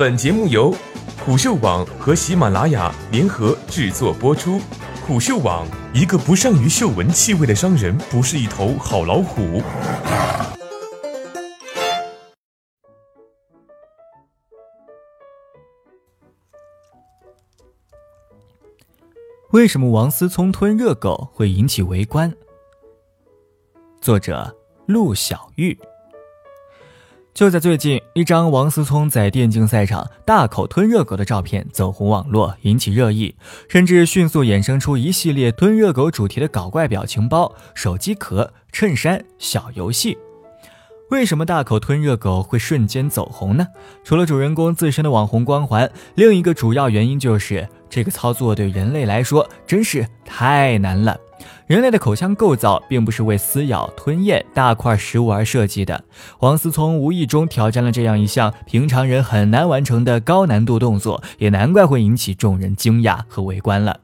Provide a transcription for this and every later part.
本节目由虎嗅网和喜马拉雅联合制作播出。虎嗅网：一个不善于嗅闻气味的商人，不是一头好老虎。为什么王思聪吞热狗会引起围观？作者：陆小玉。就在最近，一张王思聪在电竞赛场大口吞热狗的照片走红网络，引起热议，甚至迅速衍生出一系列吞热狗主题的搞怪表情包、手机壳、衬衫、小游戏。为什么大口吞热狗会瞬间走红呢？除了主人公自身的网红光环，另一个主要原因就是这个操作对人类来说真是太难了。人类的口腔构造并不是为撕咬、吞咽大块食物而设计的。王思聪无意中挑战了这样一项平常人很难完成的高难度动作，也难怪会引起众人惊讶和围观了。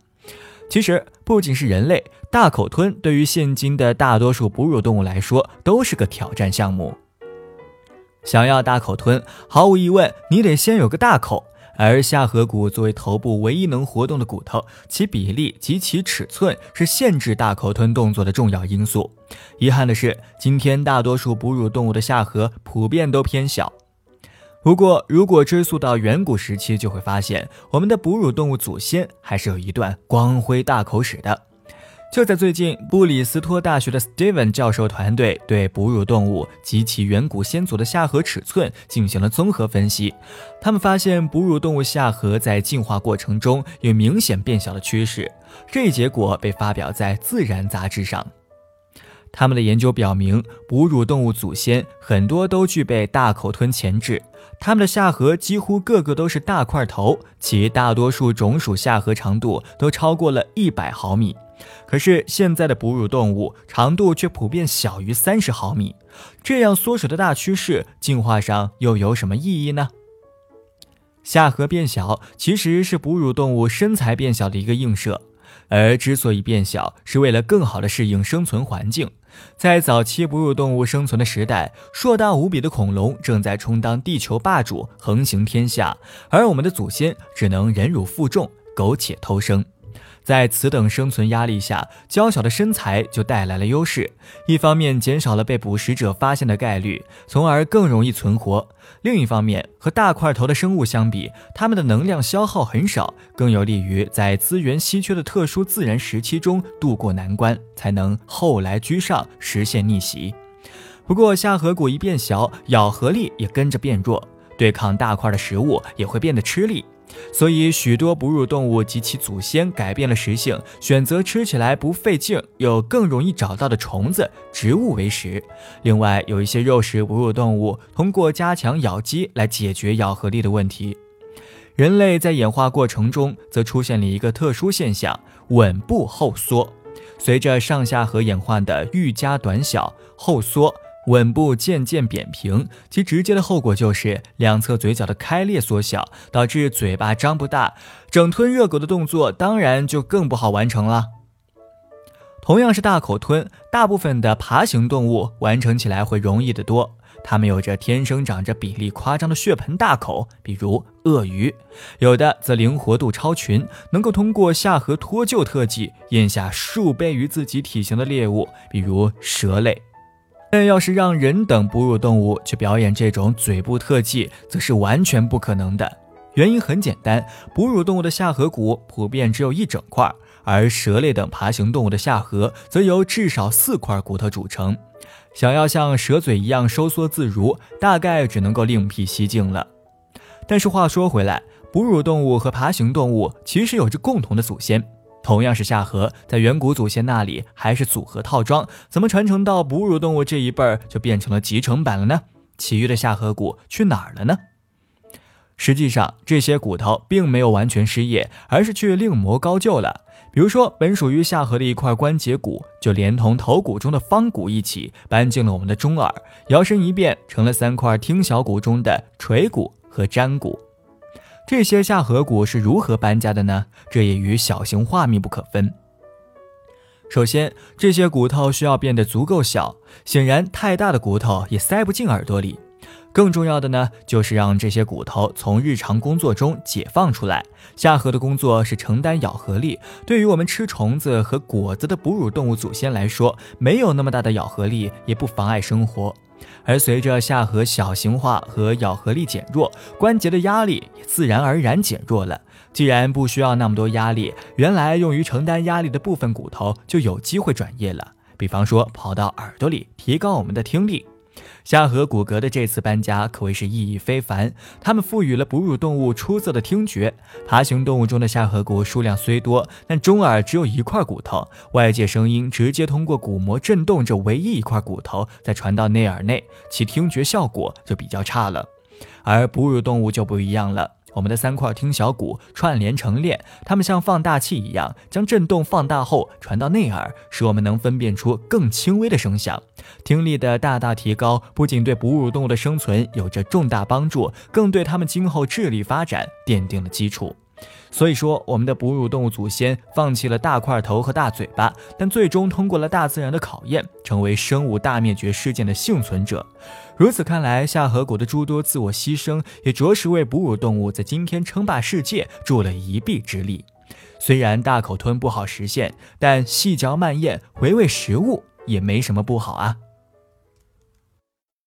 其实，不仅是人类，大口吞对于现今的大多数哺乳动物来说都是个挑战项目。想要大口吞，毫无疑问，你得先有个大口。而下颌骨作为头部唯一能活动的骨头，其比例及其尺寸是限制大口吞动作的重要因素。遗憾的是，今天大多数哺乳动物的下颌普遍都偏小。不过，如果追溯到远古时期，就会发现我们的哺乳动物祖先还是有一段光辉大口史的。就在最近，布里斯托大学的 Steven 教授团队对哺乳动物及其远古先祖的下颌尺寸进行了综合分析。他们发现，哺乳动物下颌在进化过程中有明显变小的趋势。这一结果被发表在《自然》杂志上。他们的研究表明，哺乳动物祖先很多都具备大口吞前置，它们的下颌几乎个个都是大块头，其大多数种属下颌长度都超过了一百毫米。可是现在的哺乳动物长度却普遍小于三十毫米，这样缩水的大趋势，进化上又有什么意义呢？下颌变小其实是哺乳动物身材变小的一个映射，而之所以变小，是为了更好的适应生存环境。在早期哺乳动物生存的时代，硕大无比的恐龙正在充当地球霸主，横行天下，而我们的祖先只能忍辱负重，苟且偷生。在此等生存压力下，娇小的身材就带来了优势。一方面减少了被捕食者发现的概率，从而更容易存活；另一方面，和大块头的生物相比，它们的能量消耗很少，更有利于在资源稀缺的特殊自然时期中渡过难关，才能后来居上，实现逆袭。不过，下颌骨一变小，咬合力也跟着变弱，对抗大块的食物也会变得吃力。所以，许多哺乳动物及其祖先改变了食性，选择吃起来不费劲又更容易找到的虫子、植物为食。另外，有一些肉食哺乳动物通过加强咬肌来解决咬合力的问题。人类在演化过程中则出现了一个特殊现象——吻部后缩。随着上下颌演化的愈加短小，后缩。吻部渐渐扁平，其直接的后果就是两侧嘴角的开裂缩小，导致嘴巴张不大，整吞热狗的动作当然就更不好完成了。同样是大口吞，大部分的爬行动物完成起来会容易得多，它们有着天生长着比例夸张的血盆大口，比如鳄鱼；有的则灵活度超群，能够通过下颌脱臼特技咽下数倍于自己体型的猎物，比如蛇类。但要是让人等哺乳动物去表演这种嘴部特技，则是完全不可能的。原因很简单，哺乳动物的下颌骨普遍只有一整块，而蛇类等爬行动物的下颌则由至少四块骨头组成。想要像蛇嘴一样收缩自如，大概只能够另辟蹊径了。但是话说回来，哺乳动物和爬行动物其实有着共同的祖先。同样是下颌，在远古祖先那里还是组合套装，怎么传承到哺乳动物这一辈儿就变成了集成版了呢？其余的下颌骨去哪儿了呢？实际上，这些骨头并没有完全失业，而是去另谋高就了。比如说，本属于下颌的一块关节骨，就连同头骨中的方骨一起搬进了我们的中耳，摇身一变成了三块听小骨中的垂骨和粘骨。这些下颌骨是如何搬家的呢？这也与小型化密不可分。首先，这些骨头需要变得足够小，显然太大的骨头也塞不进耳朵里。更重要的呢，就是让这些骨头从日常工作中解放出来。下颌的工作是承担咬合力，对于我们吃虫子和果子的哺乳动物祖先来说，没有那么大的咬合力，也不妨碍生活。而随着下颌小型化和咬合力减弱，关节的压力也自然而然减弱了。既然不需要那么多压力，原来用于承担压力的部分骨头就有机会转业了。比方说，跑到耳朵里，提高我们的听力。下颌骨骼的这次搬家可谓是意义非凡，它们赋予了哺乳动物出色的听觉。爬行动物中的下颌骨数量虽多，但中耳只有一块骨头，外界声音直接通过鼓膜震动着唯一一块骨头再传到内耳内，其听觉效果就比较差了。而哺乳动物就不一样了。我们的三块听小骨串联成链，它们像放大器一样，将震动放大后传到内耳，使我们能分辨出更轻微的声响。听力的大大提高，不仅对哺乳动物的生存有着重大帮助，更对它们今后智力发展奠定了基础。所以说，我们的哺乳动物祖先放弃了大块头和大嘴巴，但最终通过了大自然的考验，成为生物大灭绝事件的幸存者。如此看来，下颌骨的诸多自我牺牲，也着实为哺乳动物在今天称霸世界助了一臂之力。虽然大口吞不好实现，但细嚼慢咽、回味食物也没什么不好啊。